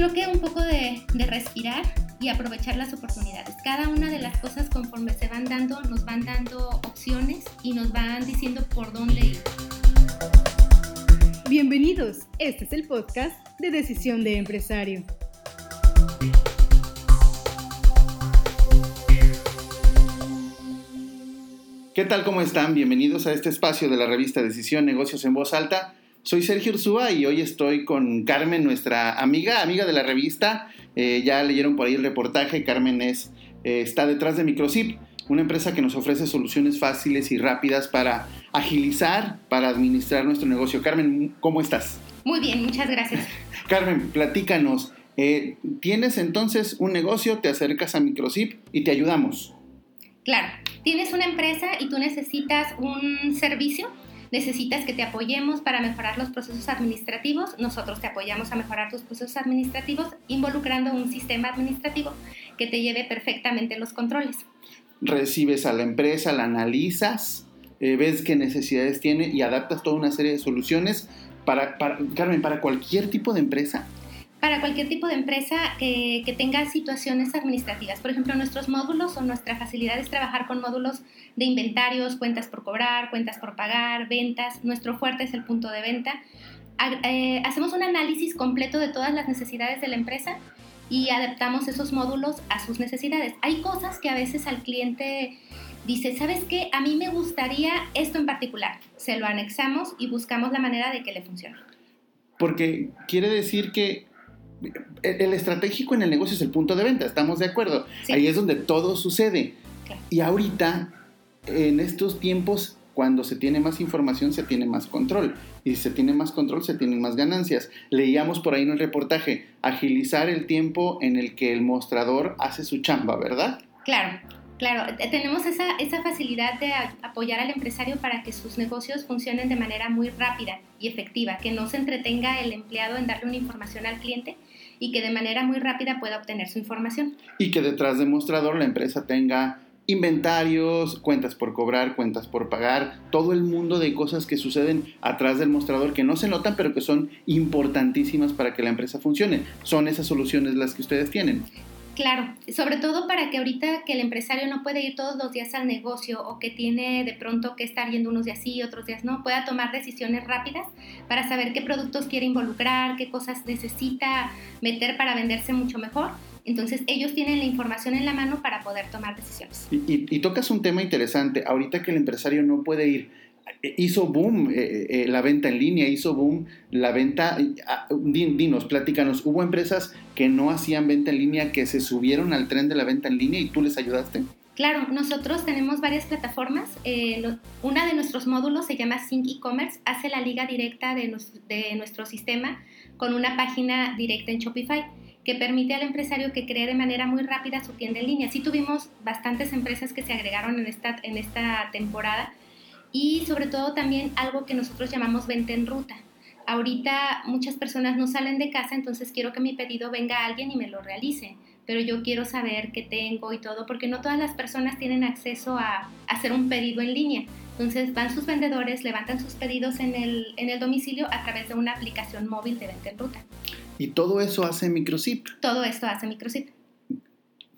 creo que un poco de, de respirar y aprovechar las oportunidades. Cada una de las cosas conforme se van dando, nos van dando opciones y nos van diciendo por dónde ir. Bienvenidos, este es el podcast de Decisión de Empresario. ¿Qué tal? ¿Cómo están? Bienvenidos a este espacio de la revista Decisión Negocios en Voz Alta. Soy Sergio Ursúa y hoy estoy con Carmen, nuestra amiga, amiga de la revista. Eh, ya leyeron por ahí el reportaje. Carmen es, eh, está detrás de Microsip, una empresa que nos ofrece soluciones fáciles y rápidas para agilizar, para administrar nuestro negocio. Carmen, ¿cómo estás? Muy bien, muchas gracias. Carmen, platícanos. Eh, tienes entonces un negocio, te acercas a Microsip y te ayudamos. Claro, tienes una empresa y tú necesitas un servicio necesitas que te apoyemos para mejorar los procesos administrativos, nosotros te apoyamos a mejorar tus procesos administrativos involucrando un sistema administrativo que te lleve perfectamente los controles. Recibes a la empresa, la analizas, eh, ves qué necesidades tiene y adaptas toda una serie de soluciones para, para, Carmen, para cualquier tipo de empresa para cualquier tipo de empresa que, tenga situaciones administrativas. Por ejemplo, nuestros módulos o nuestra facilidad es trabajar con módulos de inventarios, cuentas por cobrar, cuentas por pagar, ventas. Nuestro fuerte es el punto de venta. Eh, hacemos un análisis completo de todas las necesidades de la empresa y adaptamos esos módulos a sus necesidades. Hay cosas que a veces al cliente dice, ¿sabes qué? A mí me gustaría esto en particular. Se lo anexamos y buscamos la manera de que le funcione. Porque quiere decir que el estratégico en el negocio es el punto de venta, estamos de acuerdo. Ahí es donde todo sucede. Y ahorita, en estos tiempos, cuando se tiene más información, se tiene más control. Y si se tiene más control, se tienen más ganancias. Leíamos por ahí en el reportaje, agilizar el tiempo en el que el mostrador hace su chamba, ¿verdad? Claro. Claro, tenemos esa, esa facilidad de apoyar al empresario para que sus negocios funcionen de manera muy rápida y efectiva, que no se entretenga el empleado en darle una información al cliente y que de manera muy rápida pueda obtener su información. Y que detrás del mostrador la empresa tenga inventarios, cuentas por cobrar, cuentas por pagar, todo el mundo de cosas que suceden atrás del mostrador que no se notan pero que son importantísimas para que la empresa funcione. Son esas soluciones las que ustedes tienen. Claro, sobre todo para que ahorita que el empresario no puede ir todos los días al negocio o que tiene de pronto que estar yendo unos días sí, otros días no, pueda tomar decisiones rápidas para saber qué productos quiere involucrar, qué cosas necesita meter para venderse mucho mejor. Entonces ellos tienen la información en la mano para poder tomar decisiones. Y, y tocas un tema interesante, ahorita que el empresario no puede ir hizo boom eh, eh, la venta en línea, hizo boom la venta. Ah, dinos, platícanos, ¿hubo empresas que no hacían venta en línea que se subieron al tren de la venta en línea y tú les ayudaste? Claro, nosotros tenemos varias plataformas. Eh, una de nuestros módulos se llama Sync E-Commerce, hace la liga directa de, de nuestro sistema con una página directa en Shopify que permite al empresario que cree de manera muy rápida su tienda en línea. Sí tuvimos bastantes empresas que se agregaron en esta, en esta temporada y sobre todo también algo que nosotros llamamos venta en ruta. Ahorita muchas personas no salen de casa, entonces quiero que mi pedido venga a alguien y me lo realice, pero yo quiero saber qué tengo y todo, porque no todas las personas tienen acceso a, hacer un pedido en línea. Entonces van sus vendedores, levantan sus pedidos en el, en el domicilio a través de una aplicación móvil de venta en ruta. ¿Y todo eso hace Microsip? Todo esto hace Microsip.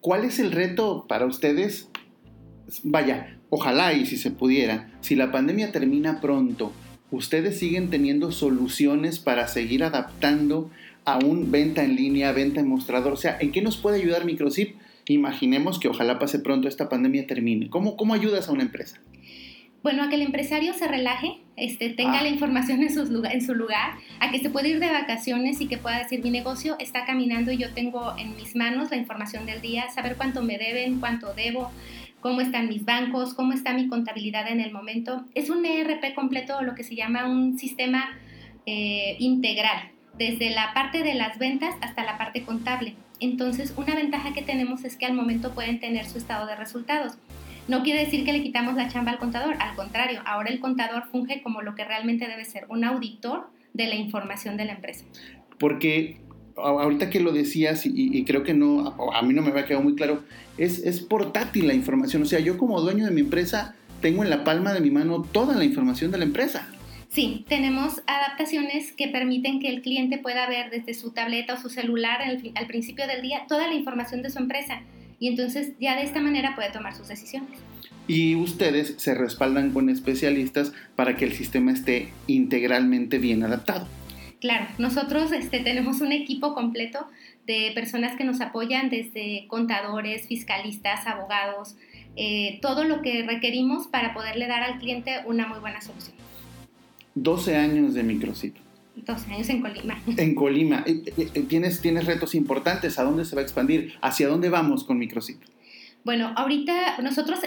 ¿Cuál es el reto para ustedes? Vaya, Ojalá y si se pudiera, si la pandemia termina pronto, ustedes siguen teniendo soluciones para seguir adaptando a un venta en línea, venta en mostrador. O sea, ¿en qué nos puede ayudar Microsip? Imaginemos que ojalá pase pronto esta pandemia termine. ¿Cómo, cómo ayudas a una empresa? Bueno, a que el empresario se relaje, este, tenga ah. la información en, en su lugar, a que se pueda ir de vacaciones y que pueda decir, mi negocio está caminando y yo tengo en mis manos la información del día, saber cuánto me deben, cuánto debo, cómo están mis bancos, cómo está mi contabilidad en el momento. Es un ERP completo, lo que se llama un sistema eh, integral, desde la parte de las ventas hasta la parte contable. Entonces, una ventaja que tenemos es que al momento pueden tener su estado de resultados. No quiere decir que le quitamos la chamba al contador, al contrario, ahora el contador funge como lo que realmente debe ser, un auditor de la información de la empresa. Porque ahorita que lo decías y, creo que no, a mí no me había quedado muy claro, es, es portátil la información. O sea, yo como dueño de mi empresa tengo en la palma de mi mano toda la información de la empresa. Sí, tenemos adaptaciones que permiten que el cliente pueda ver desde su tableta o su celular al, al principio del día toda la información de su empresa y entonces ya de esta manera puede tomar sus decisiones. Y ustedes se respaldan con especialistas para que el sistema esté integralmente bien adaptado. Claro, nosotros este, tenemos un equipo completo de personas que nos apoyan desde contadores, fiscalistas, abogados, eh, todo lo que requerimos para poderle dar al cliente una muy buena solución. 12 años de Microsit. 12 años en Colima. En Colima. Eh, eh, ¿Tienes, tienes retos importantes. ¿A dónde se va a expandir? ¿Hacia dónde vamos con Microsit? Bueno, ahorita nosotros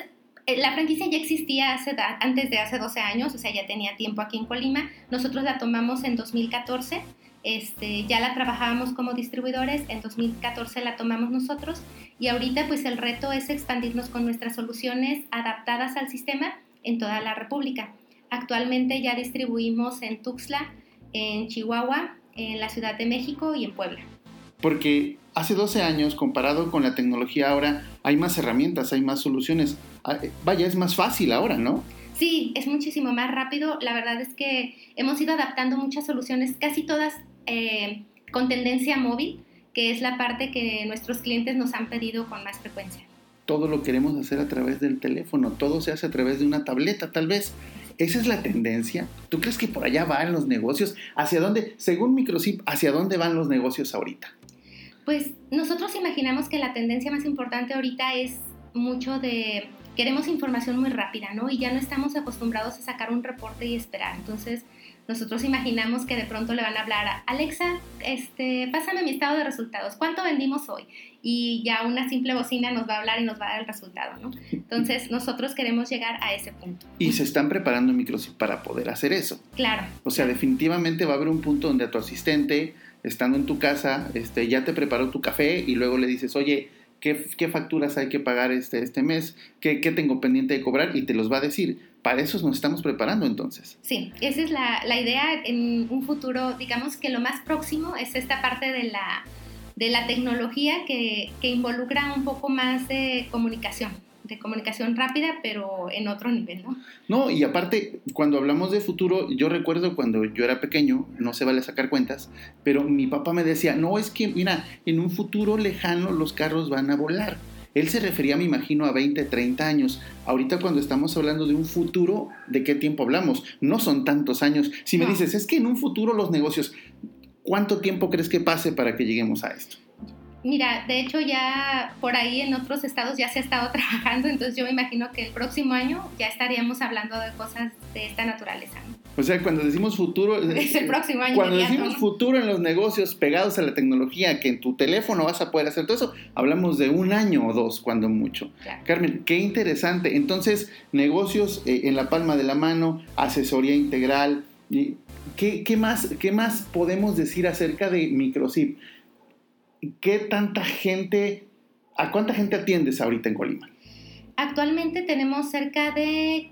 la franquicia ya existía hace, antes de hace 12 años, o sea, ya tenía tiempo aquí en Colima. Nosotros la tomamos en 2014. Este, ya la trabajábamos como distribuidores, en 2014 la tomamos nosotros y ahorita pues el reto es expandirnos con nuestras soluciones adaptadas al sistema en toda la República. Actualmente ya distribuimos en Tuxtla, en Chihuahua, en la Ciudad de México y en Puebla. Porque hace 12 años, comparado con la tecnología ahora, hay más herramientas, hay más soluciones. Ah, eh, vaya, es más fácil ahora, ¿no? Sí, es muchísimo más rápido. La verdad es que hemos ido adaptando muchas soluciones, casi todas eh, con tendencia móvil, que es la parte que nuestros clientes nos han pedido con más frecuencia. Todo lo queremos hacer a través del teléfono, todo se hace a través de una tableta, tal vez. ¿Esa es la tendencia? ¿Tú crees que por allá van los negocios? ¿Hacia dónde, según Microchip, hacia dónde van los negocios ahorita? Pues nosotros imaginamos que la tendencia más importante ahorita es mucho de queremos información muy rápida, ¿no? Y ya no estamos acostumbrados a sacar un reporte y esperar. Entonces, nosotros imaginamos que de pronto le van a hablar a Alexa, este, pásame mi estado de resultados, ¿cuánto vendimos hoy? Y ya una simple bocina nos va a hablar y nos va a dar el resultado, ¿no? Entonces, nosotros queremos llegar a ese punto. Y se están preparando Microsoft para poder hacer eso. Claro. O sea, definitivamente va a haber un punto donde a tu asistente, estando en tu casa, este, ya te preparó tu café y luego le dices, oye, qué, facturas hay que pagar este, este mes, ¿Qué, qué, tengo pendiente de cobrar y te los va a decir. Para eso nos estamos preparando entonces. Sí, esa es la, la idea en un futuro, digamos que lo más próximo es esta parte de la, de la tecnología que, que involucra un poco más de comunicación de comunicación rápida, pero en otro nivel, ¿no? No, y aparte, cuando hablamos de futuro, yo recuerdo cuando yo era pequeño, no se vale sacar cuentas, pero mi papá me decía, no, es que, mira, en un futuro lejano los carros van a volar. Él se refería, me imagino, a 20, 30 años. Ahorita cuando estamos hablando de un futuro, ¿de qué tiempo hablamos? No son tantos años. Si me dices, es que en un futuro los negocios, ¿cuánto tiempo crees que pase para que lleguemos a esto? Mira, de hecho ya por ahí en otros estados ya se ha estado trabajando, entonces yo me imagino que el próximo año ya estaríamos hablando de cosas de esta naturaleza. O sea, cuando decimos futuro... Es el próximo año. Cuando decimos futuro en los negocios pegados a la tecnología, que en tu teléfono vas a poder hacer todo eso, hablamos de un año o dos, cuando mucho. Carmen, qué interesante. Entonces, negocios eh, en la palma de la mano, asesoría integral. ¿Qué, qué, más, ¿Qué más podemos decir acerca de Microsip? ¿Qué tanta gente, a cuánta gente atiendes ahorita en Colima? Actualmente tenemos cerca de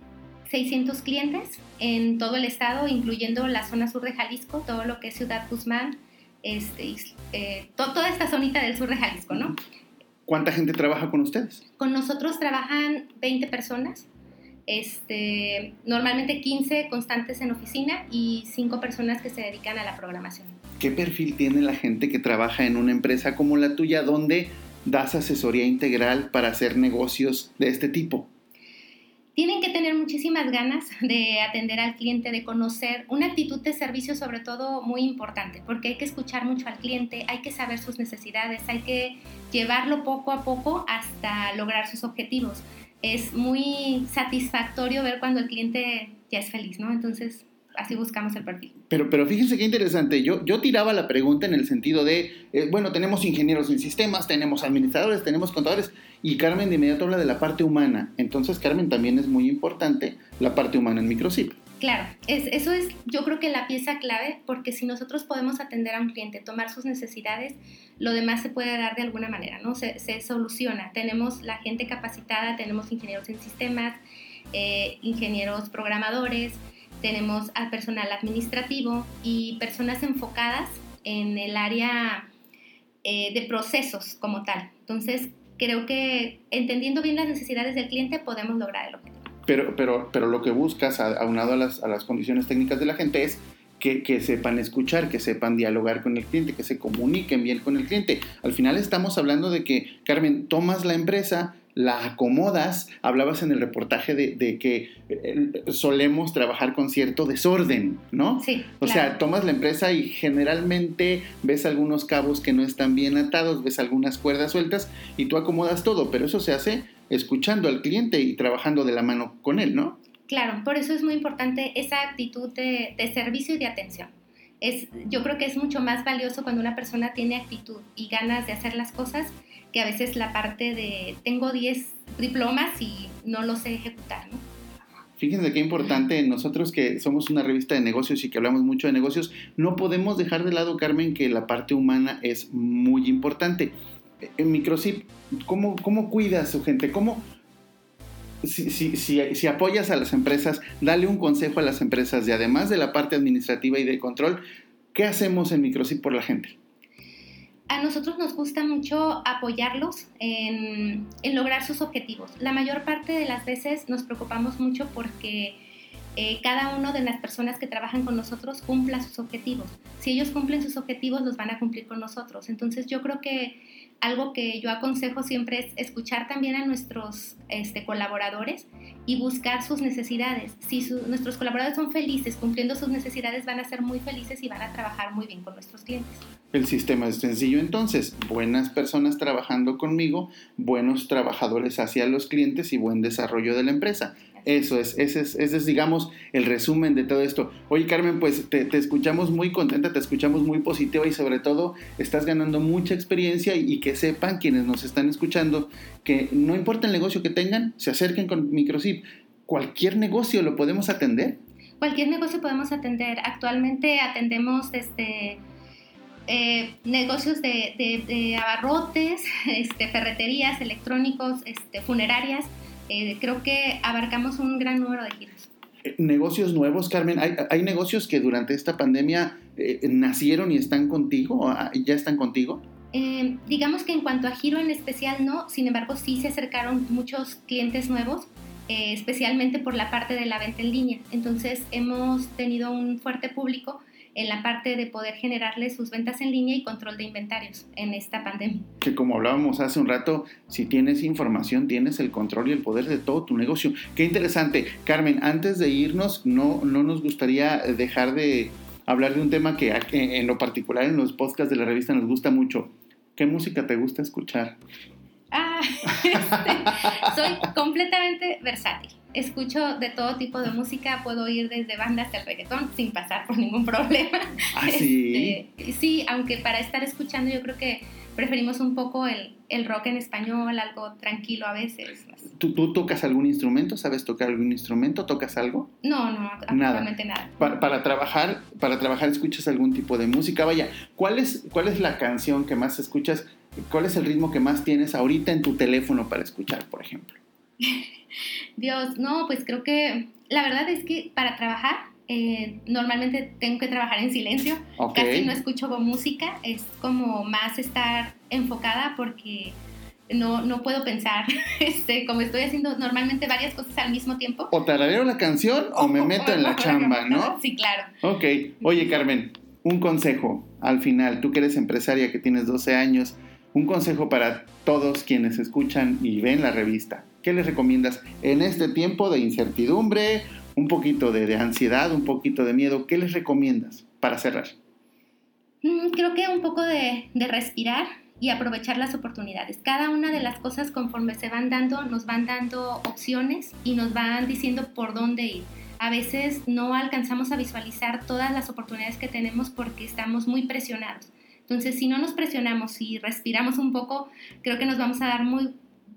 600 clientes en todo el estado, incluyendo la zona sur de Jalisco, todo lo que es Ciudad Guzmán, este, eh, toda esta zonita del sur de Jalisco, ¿no? ¿Cuánta gente trabaja con ustedes? Con nosotros trabajan 20 personas, este, normalmente 15 constantes en oficina y 5 personas que se dedican a la programación. ¿Qué perfil tiene la gente que trabaja en una empresa como la tuya donde das asesoría integral para hacer negocios de este tipo? Tienen que tener muchísimas ganas de atender al cliente, de conocer una actitud de servicio sobre todo muy importante, porque hay que escuchar mucho al cliente, hay que saber sus necesidades, hay que llevarlo poco a poco hasta lograr sus objetivos. Es muy satisfactorio ver cuando el cliente ya es feliz, ¿no? Entonces, así buscamos el perfil. Pero, pero fíjense qué interesante. Yo, yo tiraba la pregunta en el sentido de, eh, bueno, tenemos ingenieros en sistemas, tenemos administradores, tenemos contadores, y Carmen de inmediato habla de la parte humana. Entonces, Carmen, también es muy importante la parte humana en Microchip. Claro, es, eso es yo creo que la pieza clave, porque si nosotros podemos atender a un cliente, tomar sus necesidades, lo demás se puede dar de alguna manera, ¿no? Se, se soluciona. Tenemos la gente capacitada, tenemos ingenieros en sistemas, eh, ingenieros programadores, tenemos al personal administrativo y personas enfocadas en el área eh, de procesos como tal. Entonces, creo que entendiendo bien las necesidades del cliente podemos lograr el objetivo. Pero, pero, pero lo que buscas, aunado a las, a las condiciones técnicas de la gente, es que, que, sepan escuchar, que sepan dialogar con el cliente, que se comuniquen bien con el cliente. Al final estamos hablando de que, Carmen, tomas la empresa, la acomodas, hablabas en el reportaje de, que eh, solemos trabajar con cierto desorden, ¿no? Sí. O sea, tomas la empresa y generalmente ves algunos cabos que no están bien atados, ves algunas cuerdas sueltas y tú acomodas todo, pero eso se hace escuchando al cliente y trabajando de la mano con él, ¿no? Claro, por eso es muy importante esa actitud de, de servicio y de atención. Es, yo creo que es mucho más valioso cuando una persona tiene actitud y ganas de hacer las cosas que a veces la parte de tengo 10 diplomas y no los sé ejecutar, ¿no? Fíjense qué importante, nosotros que somos una revista de negocios y que hablamos mucho de negocios, no podemos dejar de lado, Carmen, que la parte humana es muy importante. En Microsip, ¿cómo, cómo cuida a su gente? ¿Cómo, si, si, si, si, apoyas a las empresas, dale un consejo a las empresas de además de la parte administrativa y de control, ¿qué hacemos en Microsip por la gente? A nosotros nos gusta mucho apoyarlos en, lograr sus objetivos. La mayor parte de las veces nos preocupamos mucho porque eh, cada una de las personas que trabajan con nosotros cumpla sus objetivos. Si ellos cumplen sus objetivos, los van a cumplir con nosotros. Entonces yo creo que algo que yo aconsejo siempre es escuchar también a nuestros este, colaboradores y buscar sus necesidades. Si nuestros colaboradores son felices cumpliendo sus necesidades, van a ser muy felices y van a trabajar muy bien con nuestros clientes. El sistema es sencillo entonces, buenas personas trabajando conmigo, buenos trabajadores hacia los clientes y buen desarrollo de la empresa. Eso es, ese es, ese es, digamos, el resumen de todo esto. Oye, Carmen, pues te, escuchamos muy contenta, te escuchamos muy positiva y sobre todo estás ganando mucha experiencia y, que sepan quienes nos están escuchando que no importa el negocio que tengan, se acerquen con Microsip. Cualquier negocio lo podemos atender. Cualquier negocio podemos atender. Actualmente atendemos desde eh, negocios de, abarrotes, este, ferreterías, electrónicos, este, funerarias. Eh, creo que abarcamos un gran número de giros. Eh, negocios nuevos, Carmen. ¿Hay, negocios que durante esta pandemia nacieron y están contigo? Ah, ¿Ya están contigo? digamos que en cuanto a giro en especial no, sin embargo sí se acercaron muchos clientes nuevos, especialmente por la parte de la venta en línea. Entonces hemos tenido un fuerte público en la parte de poder generarle sus ventas en línea y control de inventarios en esta pandemia. Que como hablábamos hace un rato, si tienes información, tienes el control y el poder de todo tu negocio. Qué interesante. Carmen, antes de irnos, no, no nos gustaría dejar de hablar de un tema que en lo particular en los podcasts de la revista nos gusta mucho. ¿Qué música te gusta escuchar? Ah, este, soy completamente versátil escucho de todo tipo de música, puedo ir desde bandas hasta el reggaetón sin pasar por ningún problema. ¿Ah, sí? Este, sí, aunque para estar escuchando yo creo que preferimos un poco el, el rock en español, algo tranquilo a veces. ¿Tú, ¿Tú, tocas algún instrumento? ¿Sabes tocar algún instrumento? ¿Tocas algo? No, no, absolutamente nada. Para, para, trabajar, para trabajar escuchas algún tipo de música. Vaya, ¿cuál es, ¿cuál es la canción que más escuchas? ¿Cuál es el ritmo que más tienes ahorita en tu teléfono para escuchar, por ejemplo? Dios, no, pues creo que la verdad es que para trabajar eh, normalmente tengo que trabajar en silencio, casi no escucho música, es como más estar enfocada porque no, no puedo pensar, este, como estoy haciendo normalmente varias cosas al mismo tiempo. O tarareo la canción o, me meto en la chamba, ¿no? Sí, claro. Ok, oye Carmen, un consejo al final, tú que eres empresaria, que tienes 12 años, un consejo para todos quienes escuchan y ven la revista. ¿Qué les recomiendas en este tiempo de incertidumbre, un poquito de, ansiedad, un poquito de miedo? ¿Qué les recomiendas para cerrar? Mm, creo que un poco de, de respirar y aprovechar las oportunidades. Cada una de las cosas conforme se van dando, nos van dando opciones y nos van diciendo por dónde ir. A veces no alcanzamos a visualizar todas las oportunidades que tenemos porque estamos muy presionados. Entonces, si no nos presionamos y respiramos un poco, creo que nos vamos a dar muy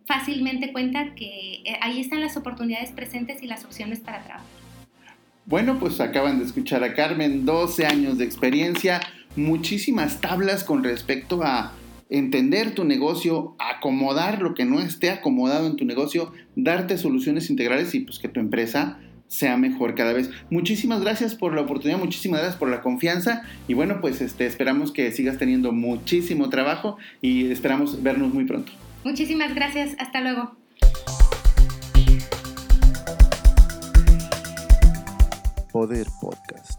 fácilmente cuenta que eh, ahí están las oportunidades presentes y las opciones para trabajar. Bueno, pues acaban de escuchar a Carmen, 12 años de experiencia, muchísimas tablas con respecto a entender tu negocio, acomodar lo que no esté acomodado en tu negocio, darte soluciones integrales y pues que tu empresa sea mejor cada vez. Muchísimas gracias por la oportunidad, muchísimas gracias por la confianza y bueno, pues este, esperamos que sigas teniendo muchísimo trabajo y esperamos vernos muy pronto. Muchísimas gracias, hasta luego. Poder Podcast.